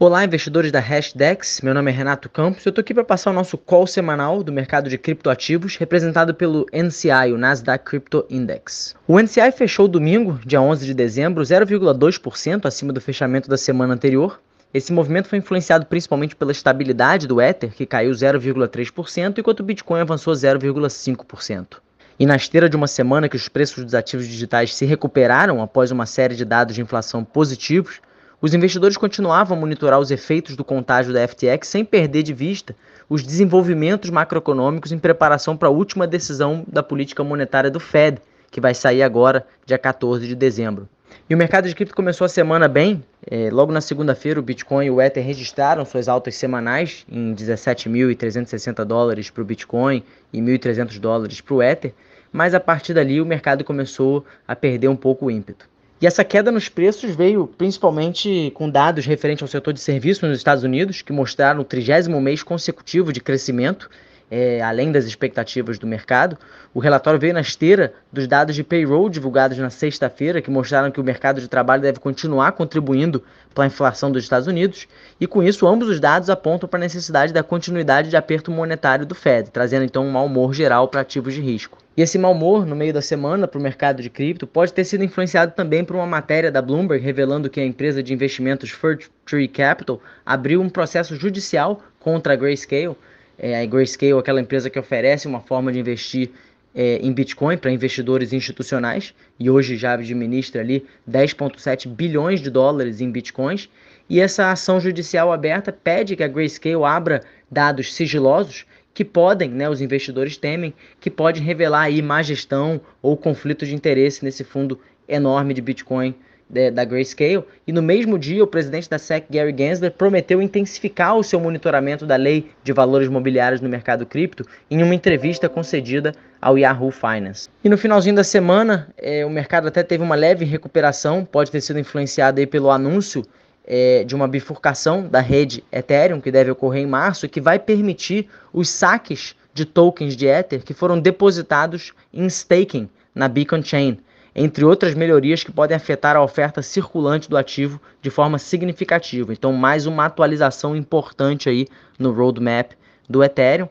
Olá, investidores da Hashdex. Meu nome é Renato Campos. Eu estou aqui para passar o nosso call semanal do mercado de criptoativos, representado pelo NCI, o Nasdaq Crypto Index. O NCI fechou domingo, dia 11 de dezembro, 0,2% acima do fechamento da semana anterior. Esse movimento foi influenciado principalmente pela estabilidade do Ether, que caiu 0,3%, enquanto o Bitcoin avançou 0,5%. E na esteira de uma semana que os preços dos ativos digitais se recuperaram após uma série de dados de inflação positivos, os investidores continuavam a monitorar os efeitos do contágio da FTX sem perder de vista os desenvolvimentos macroeconômicos em preparação para a última decisão da política monetária do Fed, que vai sair agora, dia 14 de dezembro. E o mercado de cripto começou a semana bem. É, logo na segunda-feira, o Bitcoin e o Ether registraram suas altas semanais em 17.360 dólares para o Bitcoin e 1.300 dólares para o Ether. Mas a partir dali, o mercado começou a perder um pouco o ímpeto. E essa queda nos preços veio principalmente com dados referentes ao setor de serviços nos Estados Unidos, que mostraram o trigésimo mês consecutivo de crescimento, é, além das expectativas do mercado. O relatório veio na esteira dos dados de payroll divulgados na sexta-feira, que mostraram que o mercado de trabalho deve continuar contribuindo para a inflação dos Estados Unidos. E com isso, ambos os dados apontam para a necessidade da continuidade de aperto monetário do Fed, trazendo então um mau humor geral para ativos de risco. E esse mau humor no meio da semana para o mercado de cripto pode ter sido influenciado também por uma matéria da Bloomberg revelando que a empresa de investimentos Fir Tree Capital abriu um processo judicial contra a Grayscale. É, a Grayscale é aquela empresa que oferece uma forma de investir é, em Bitcoin para investidores institucionais e hoje já administra ali 10,7 bilhões de dólares em Bitcoins. E essa ação judicial aberta pede que a Grayscale abra dados sigilosos que podem, né, os investidores temem, que podem revelar aí má gestão ou conflito de interesse nesse fundo enorme de Bitcoin de, da Grayscale. E no mesmo dia, o presidente da SEC, Gary Gensler, prometeu intensificar o seu monitoramento da lei de valores mobiliários no mercado cripto em uma entrevista concedida ao Yahoo Finance. E no finalzinho da semana, é, o mercado até teve uma leve recuperação, pode ter sido influenciado aí pelo anúncio é, de uma bifurcação da rede Ethereum, que deve ocorrer em março, e que vai permitir os saques de tokens de Ether que foram depositados em staking na Beacon Chain, entre outras melhorias que podem afetar a oferta circulante do ativo de forma significativa. Então, mais uma atualização importante aí no roadmap do Ethereum.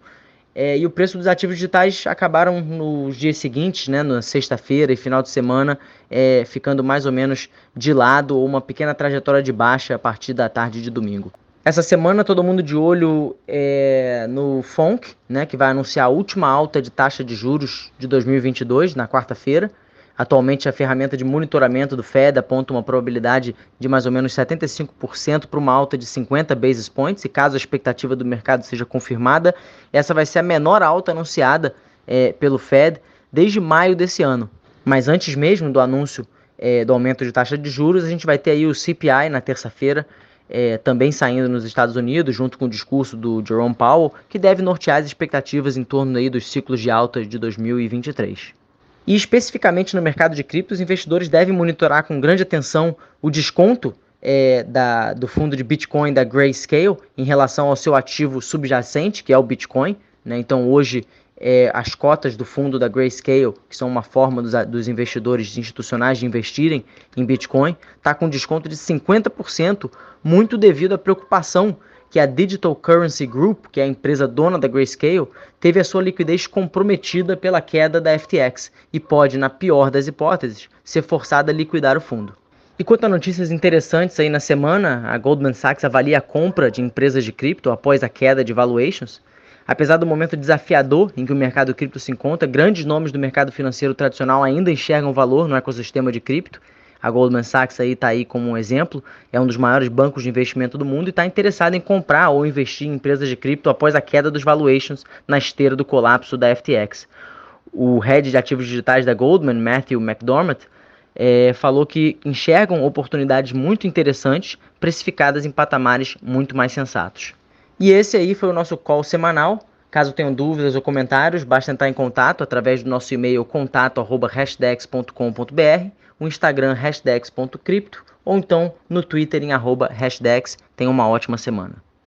É, e o preço dos ativos digitais acabaram nos dias seguintes, né, na sexta-feira e final de semana, é, ficando mais ou menos de lado ou uma pequena trajetória de baixa a partir da tarde de domingo. Essa semana todo mundo de olho é, no FONC, né, que vai anunciar a última alta de taxa de juros de 2022 na quarta-feira. Atualmente, a ferramenta de monitoramento do Fed aponta uma probabilidade de mais ou menos 75% para uma alta de 50 basis points, e caso a expectativa do mercado seja confirmada, essa vai ser a menor alta anunciada é, pelo Fed desde maio desse ano. Mas antes mesmo do anúncio é, do aumento de taxa de juros, a gente vai ter aí o CPI na terça-feira, é, também saindo nos Estados Unidos, junto com o discurso do Jerome Powell, que deve nortear as expectativas em torno aí dos ciclos de alta de 2023. E especificamente no mercado de criptos, investidores devem monitorar com grande atenção o desconto é, da, do fundo de Bitcoin da Grayscale em relação ao seu ativo subjacente, que é o Bitcoin. Né? Então, hoje, é, as cotas do fundo da Grayscale, que são uma forma dos, dos investidores institucionais de investirem em Bitcoin, está com desconto de 50%, muito devido à preocupação que a Digital Currency Group, que é a empresa dona da Grayscale, teve a sua liquidez comprometida pela queda da FTX e pode, na pior das hipóteses, ser forçada a liquidar o fundo. E quanto a notícias interessantes aí na semana, a Goldman Sachs avalia a compra de empresas de cripto após a queda de valuations. Apesar do momento desafiador em que o mercado cripto se encontra, grandes nomes do mercado financeiro tradicional ainda enxergam valor no ecossistema de cripto a Goldman Sachs aí está aí como um exemplo, é um dos maiores bancos de investimento do mundo e está interessado em comprar ou investir em empresas de cripto após a queda dos valuations na esteira do colapso da FTX. O head de ativos digitais da Goldman, Matthew McDormand, é, falou que enxergam oportunidades muito interessantes, precificadas em patamares muito mais sensatos. E esse aí foi o nosso call semanal. Caso tenham dúvidas ou comentários, basta entrar em contato através do nosso e-mail contato.hashdex.com.br o Instagram hashdex.cripto ou então no Twitter em arroba hashdex. Tenha uma ótima semana.